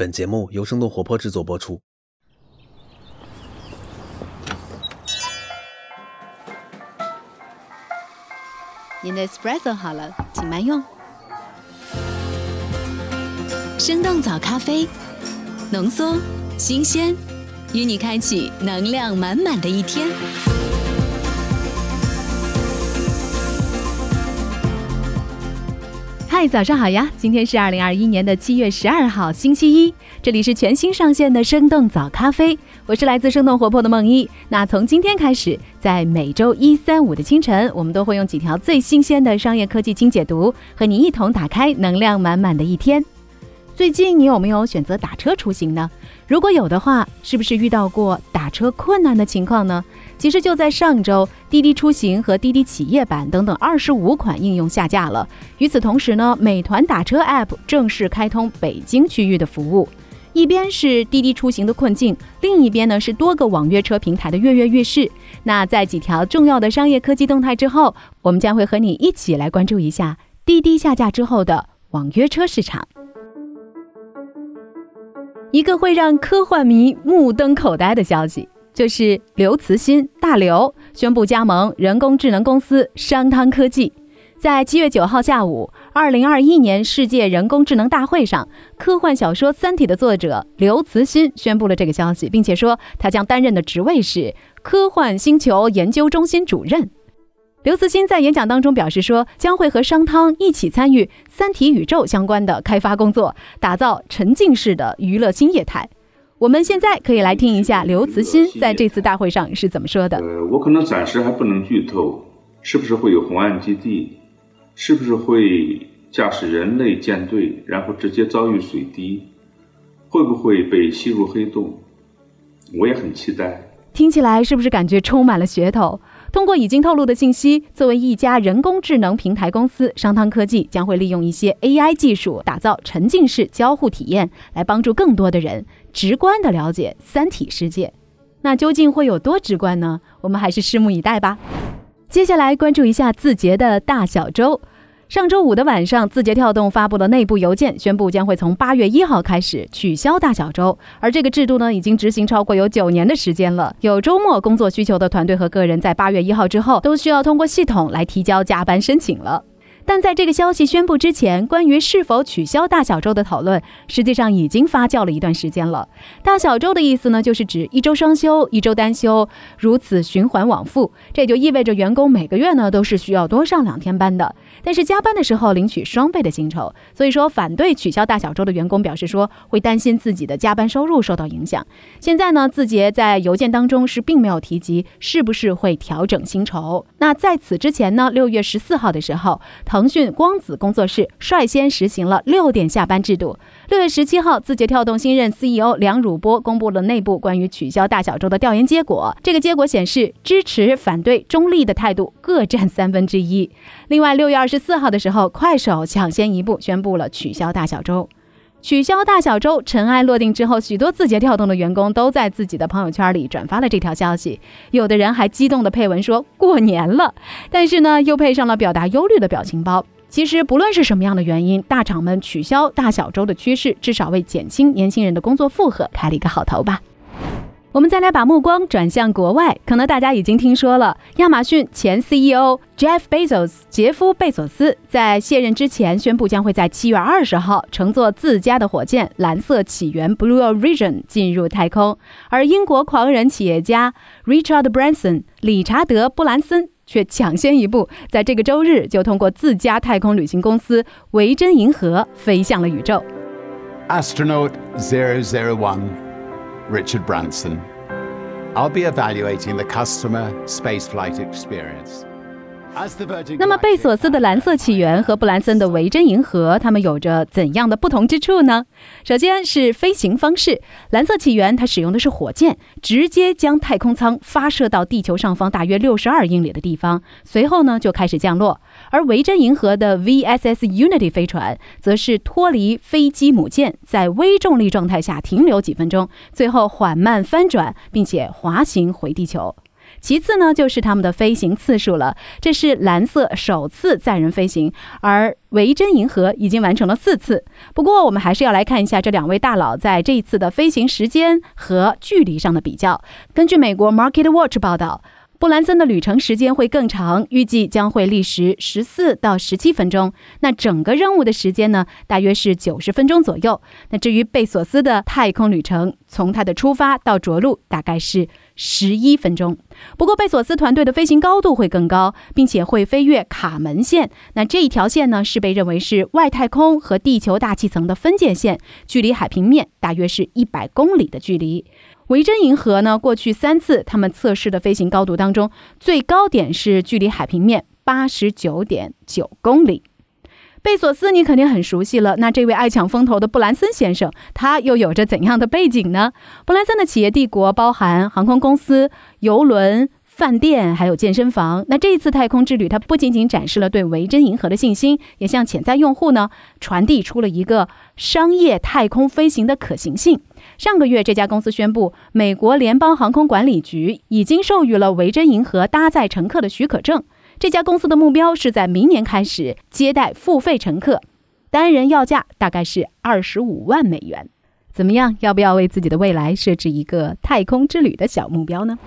本节目由生动活泼制作播出。您的 espresso 好了，请慢用。生动早咖啡，浓缩、新鲜，与你开启能量满满的一天。嗨，早上好呀！今天是二零二一年的七月十二号，星期一。这里是全新上线的生动早咖啡，我是来自生动活泼的梦一。那从今天开始，在每周一、三、五的清晨，我们都会用几条最新鲜的商业科技精解读，和你一同打开能量满满的一天。最近你有没有选择打车出行呢？如果有的话，是不是遇到过打车困难的情况呢？其实就在上周，滴滴出行和滴滴企业版等等二十五款应用下架了。与此同时呢，美团打车 App 正式开通北京区域的服务。一边是滴滴出行的困境，另一边呢是多个网约车平台的跃跃欲试。那在几条重要的商业科技动态之后，我们将会和你一起来关注一下滴滴下架之后的网约车市场。一个会让科幻迷目瞪口呆的消息，就是刘慈欣大刘宣布加盟人工智能公司商汤科技。在七月九号下午，二零二一年世界人工智能大会上，科幻小说《三体》的作者刘慈欣宣布了这个消息，并且说他将担任的职位是科幻星球研究中心主任。刘慈欣在演讲当中表示说，将会和商汤一起参与《三体》宇宙相关的开发工作，打造沉浸式的娱乐新业态。我们现在可以来听一下刘慈欣在这次大会上是怎么说的。呃，我可能暂时还不能剧透，是不是会有红岸基地？是不是会驾驶人类舰队，然后直接遭遇水滴？会不会被吸入黑洞？我也很期待。听起来是不是感觉充满了噱头？通过已经透露的信息，作为一家人工智能平台公司，商汤科技将会利用一些 AI 技术，打造沉浸式交互体验，来帮助更多的人直观地了解三体世界。那究竟会有多直观呢？我们还是拭目以待吧。接下来关注一下字节的大小周。上周五的晚上，字节跳动发布了内部邮件，宣布将会从八月一号开始取消大小周。而这个制度呢，已经执行超过有九年的时间了。有周末工作需求的团队和个人，在八月一号之后，都需要通过系统来提交加班申请了。但在这个消息宣布之前，关于是否取消大小周的讨论，实际上已经发酵了一段时间了。大小周的意思呢，就是指一周双休、一周单休，如此循环往复。这就意味着员工每个月呢都是需要多上两天班的，但是加班的时候领取双倍的薪酬。所以说，反对取消大小周的员工表示说，会担心自己的加班收入受到影响。现在呢，字节在邮件当中是并没有提及是不是会调整薪酬。那在此之前呢，六月十四号的时候，腾腾讯光子工作室率先实行了六点下班制度。六月十七号，字节跳动新任 CEO 梁汝波公布了内部关于取消大小周的调研结果。这个结果显示，支持、反对、中立的态度各占三分之一。另外，六月二十四号的时候，快手抢先一步宣布了取消大小周。取消大小周尘埃落定之后，许多字节跳动的员工都在自己的朋友圈里转发了这条消息，有的人还激动地配文说过年了，但是呢，又配上了表达忧虑的表情包。其实，不论是什么样的原因，大厂们取消大小周的趋势，至少为减轻年轻人的工作负荷开了一个好头吧。我们再来把目光转向国外，可能大家已经听说了，亚马逊前 CEO Jeff Bezos 杰夫·贝索斯在卸任之前宣布，将会在七月二十号乘坐自家的火箭蓝色起源 Blue Origin 进入太空，而英国狂人企业家 Richard Branson 理查德·布兰森却抢先一步，在这个周日就通过自家太空旅行公司维珍银河飞向了宇宙。Astronaut zero zero one. Richard Branson. I'll be evaluating the customer spaceflight experience. 那么，贝索斯的蓝色起源和布兰森的维珍银河，它们有着怎样的不同之处呢？首先是飞行方式，蓝色起源它使用的是火箭，直接将太空舱发射到地球上方大约六十二英里的地方，随后呢就开始降落。而维珍银河的 VSS Unity 飞船，则是脱离飞机母舰，在微重力状态下停留几分钟，最后缓慢翻转，并且滑行回地球。其次呢就是他们的飞行次数了。这是蓝色首次载人飞行，而维珍银河已经完成了四次。不过我们还是要来看一下这两位大佬在这一次的飞行时间和距离上的比较。根据美国 Market Watch 报道。布兰森的旅程时间会更长，预计将会历时十四到十七分钟。那整个任务的时间呢，大约是九十分钟左右。那至于贝索斯的太空旅程，从他的出发到着陆大概是十一分钟。不过贝索斯团队的飞行高度会更高，并且会飞越卡门线。那这一条线呢，是被认为是外太空和地球大气层的分界线，距离海平面大约是一百公里的距离。维珍银河呢？过去三次他们测试的飞行高度当中，最高点是距离海平面八十九点九公里。贝索斯你肯定很熟悉了，那这位爱抢风头的布兰森先生，他又有着怎样的背景呢？布兰森的企业帝国包含航空公司、邮轮。饭店还有健身房。那这一次太空之旅，它不仅仅展示了对维珍银河的信心，也向潜在用户呢传递出了一个商业太空飞行的可行性。上个月，这家公司宣布，美国联邦航空管理局已经授予了维珍银河搭载乘客的许可证。这家公司的目标是在明年开始接待付费乘客，单人要价大概是二十五万美元。怎么样？要不要为自己的未来设置一个太空之旅的小目标呢？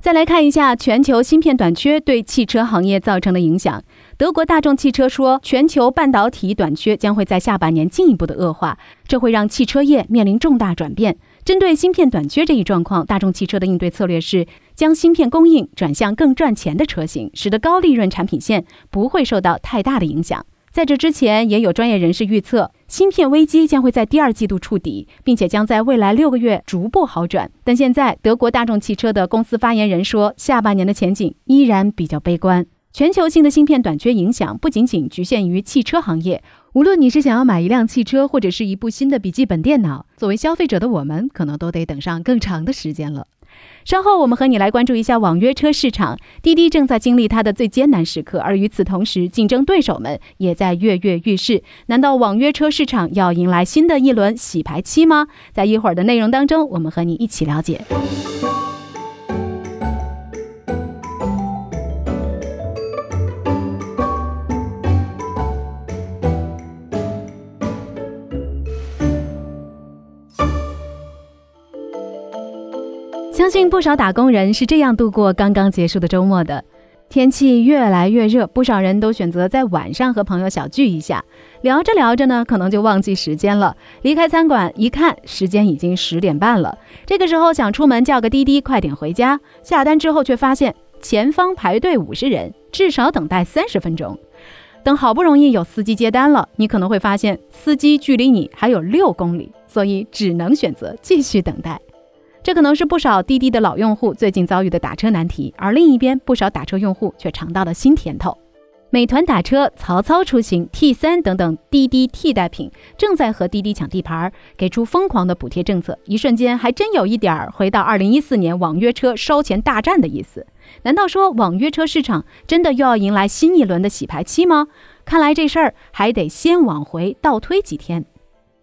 再来看一下全球芯片短缺对汽车行业造成的影响。德国大众汽车说，全球半导体短缺将会在下半年进一步的恶化，这会让汽车业面临重大转变。针对芯片短缺这一状况，大众汽车的应对策略是将芯片供应转向更赚钱的车型，使得高利润产品线不会受到太大的影响。在这之前，也有专业人士预测，芯片危机将会在第二季度触底，并且将在未来六个月逐步好转。但现在，德国大众汽车的公司发言人说，下半年的前景依然比较悲观。全球性的芯片短缺影响不仅仅局限于汽车行业，无论你是想要买一辆汽车，或者是一部新的笔记本电脑，作为消费者的我们，可能都得等上更长的时间了。稍后我们和你来关注一下网约车市场。滴滴正在经历它的最艰难时刻，而与此同时，竞争对手们也在跃跃欲试。难道网约车市场要迎来新的一轮洗牌期吗？在一会儿的内容当中，我们和你一起了解。相信不少打工人是这样度过刚刚结束的周末的。天气越来越热，不少人都选择在晚上和朋友小聚一下。聊着聊着呢，可能就忘记时间了。离开餐馆一看，时间已经十点半了。这个时候想出门叫个滴滴，快点回家。下单之后却发现前方排队五十人，至少等待三十分钟。等好不容易有司机接单了，你可能会发现司机距离你还有六公里，所以只能选择继续等待。这可能是不少滴滴的老用户最近遭遇的打车难题，而另一边，不少打车用户却尝到了新甜头。美团打车、曹操出行、T 三等等滴滴替代品正在和滴滴抢地盘，给出疯狂的补贴政策，一瞬间还真有一点儿回到二零一四年网约车烧钱大战的意思。难道说网约车市场真的又要迎来新一轮的洗牌期吗？看来这事儿还得先往回倒推几天。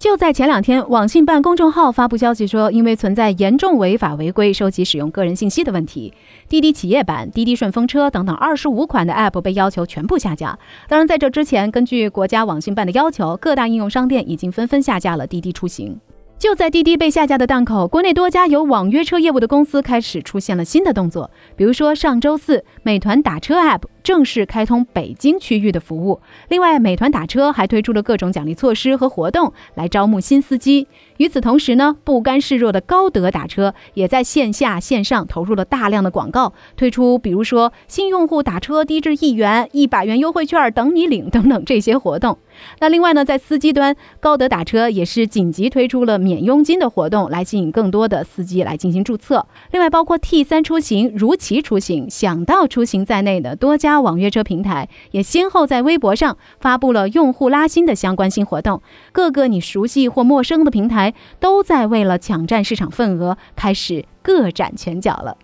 就在前两天，网信办公众号发布消息说，因为存在严重违法违规收集使用个人信息的问题，滴滴企业版、滴滴顺风车等等二十五款的 App 被要求全部下架。当然，在这之前，根据国家网信办的要求，各大应用商店已经纷纷下架了滴滴出行。就在滴滴被下架的档口，国内多家有网约车业务的公司开始出现了新的动作。比如说，上周四，美团打车 App 正式开通北京区域的服务。另外，美团打车还推出了各种奖励措施和活动来招募新司机。与此同时呢，不甘示弱的高德打车也在线下线上投入了大量的广告，推出比如说新用户打车低至一元、一百元优惠券等你领等等这些活动。那另外呢，在司机端，高德打车也是紧急推出了免佣金的活动，来吸引更多的司机来进行注册。另外，包括 T 三出行、如期出行、想到出行在内的多家网约车平台，也先后在微博上发布了用户拉新的相关新活动。各个你熟悉或陌生的平台，都在为了抢占市场份额，开始各展拳脚了。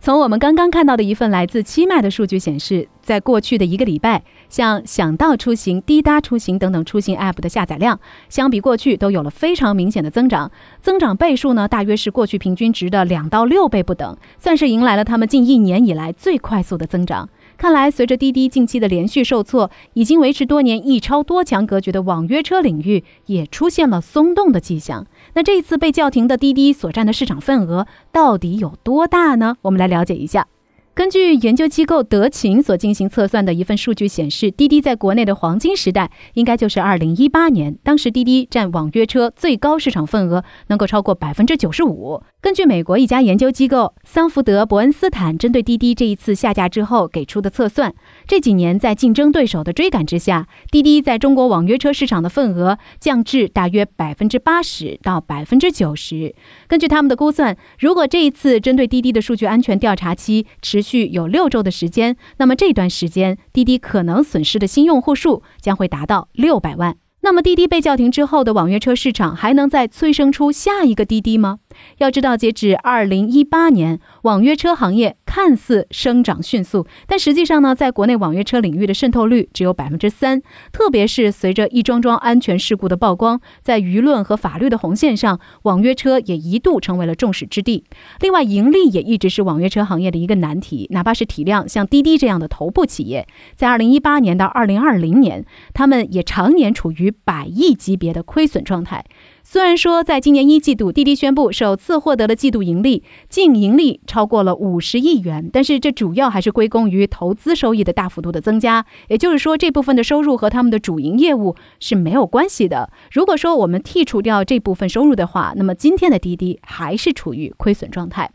从我们刚刚看到的一份来自七麦的数据显示，在过去的一个礼拜，像想到出行、滴答出行等等出行 App 的下载量，相比过去都有了非常明显的增长。增长倍数呢，大约是过去平均值的两到六倍不等，算是迎来了他们近一年以来最快速的增长。看来，随着滴滴近期的连续受挫，已经维持多年一超多强格局的网约车领域也出现了松动的迹象。那这一次被叫停的滴滴所占的市场份额到底有多大呢？我们来了解一下。根据研究机构德勤所进行测算的一份数据显示，滴滴在国内的黄金时代应该就是二零一八年，当时滴滴占网约车最高市场份额能够超过百分之九十五。根据美国一家研究机构桑福德伯恩斯坦针对滴滴这一次下架之后给出的测算，这几年在竞争对手的追赶之下，滴滴在中国网约车市场的份额降至大约百分之八十到百分之九十。根据他们的估算，如果这一次针对滴滴的数据安全调查期持续，续有六周的时间，那么这段时间滴滴可能损失的新用户数将会达到六百万。那么滴滴被叫停之后的网约车市场还能再催生出下一个滴滴吗？要知道，截止二零一八年，网约车行业看似生长迅速，但实际上呢，在国内网约车领域的渗透率只有百分之三。特别是随着一桩桩安全事故的曝光，在舆论和法律的红线上，网约车也一度成为了众矢之的。另外，盈利也一直是网约车行业的一个难题。哪怕是体量像滴滴这样的头部企业，在二零一八年到二零二零年，他们也常年处于百亿级别的亏损状态。虽然说，在今年一季度，滴滴宣布首次获得了季度盈利，净盈利超过了五十亿元，但是这主要还是归功于投资收益的大幅度的增加。也就是说，这部分的收入和他们的主营业务是没有关系的。如果说我们剔除掉这部分收入的话，那么今天的滴滴还是处于亏损状态。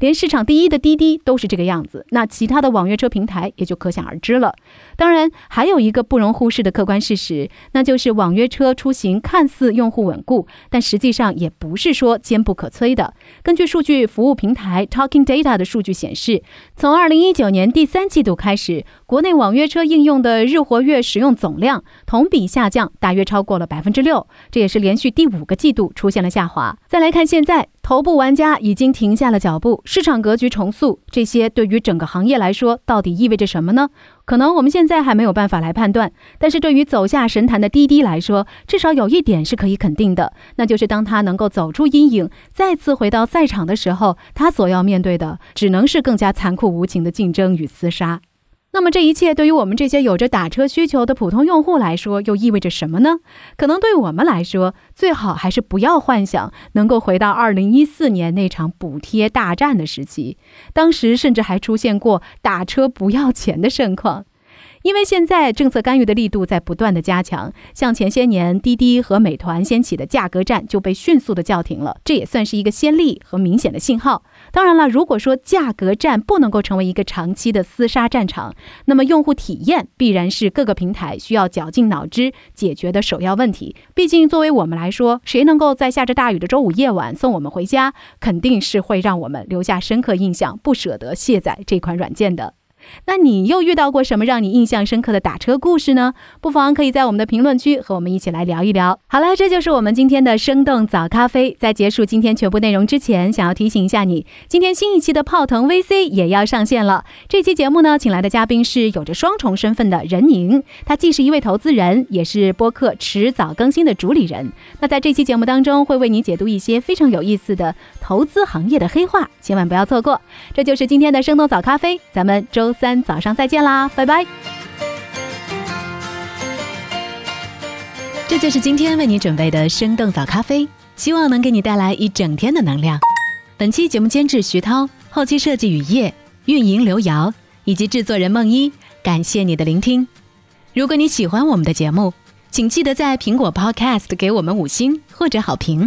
连市场第一的滴滴都是这个样子，那其他的网约车平台也就可想而知了。当然，还有一个不容忽视的客观事实，那就是网约车出行看似用户稳固，但实际上也不是说坚不可摧的。根据数据服务平台 Talking Data 的数据显示，从2019年第三季度开始，国内网约车应用的日活跃使用总量同比下降大约超过了百分之六，这也是连续第五个季度出现了下滑。再来看现在。头部玩家已经停下了脚步，市场格局重塑，这些对于整个行业来说，到底意味着什么呢？可能我们现在还没有办法来判断，但是对于走下神坛的滴滴来说，至少有一点是可以肯定的，那就是当他能够走出阴影，再次回到赛场的时候，他所要面对的只能是更加残酷无情的竞争与厮杀。那么这一切对于我们这些有着打车需求的普通用户来说，又意味着什么呢？可能对我们来说，最好还是不要幻想能够回到二零一四年那场补贴大战的时期，当时甚至还出现过打车不要钱的盛况。因为现在政策干预的力度在不断的加强，像前些年滴滴和美团掀起的价格战就被迅速的叫停了，这也算是一个先例和明显的信号。当然了，如果说价格战不能够成为一个长期的厮杀战场，那么用户体验必然是各个平台需要绞尽脑汁解决的首要问题。毕竟作为我们来说，谁能够在下着大雨的周五夜晚送我们回家，肯定是会让我们留下深刻印象，不舍得卸载这款软件的。那你又遇到过什么让你印象深刻的打车故事呢？不妨可以在我们的评论区和我们一起来聊一聊。好了，这就是我们今天的生动早咖啡。在结束今天全部内容之前，想要提醒一下你，今天新一期的泡腾 VC 也要上线了。这期节目呢，请来的嘉宾是有着双重身份的任宁，他既是一位投资人，也是播客迟早更新的主理人。那在这期节目当中，会为你解读一些非常有意思的投资行业的黑话，千万不要错过。这就是今天的生动早咖啡，咱们周。三早上再见啦，拜拜！这就是今天为你准备的生动早咖啡，希望能给你带来一整天的能量。本期节目监制徐涛，后期设计雨夜，运营刘瑶，以及制作人梦一。感谢你的聆听。如果你喜欢我们的节目，请记得在苹果 Podcast 给我们五星或者好评，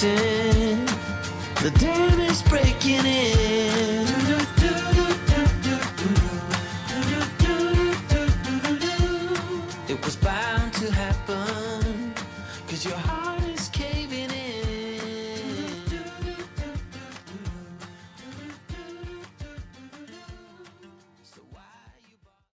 dancing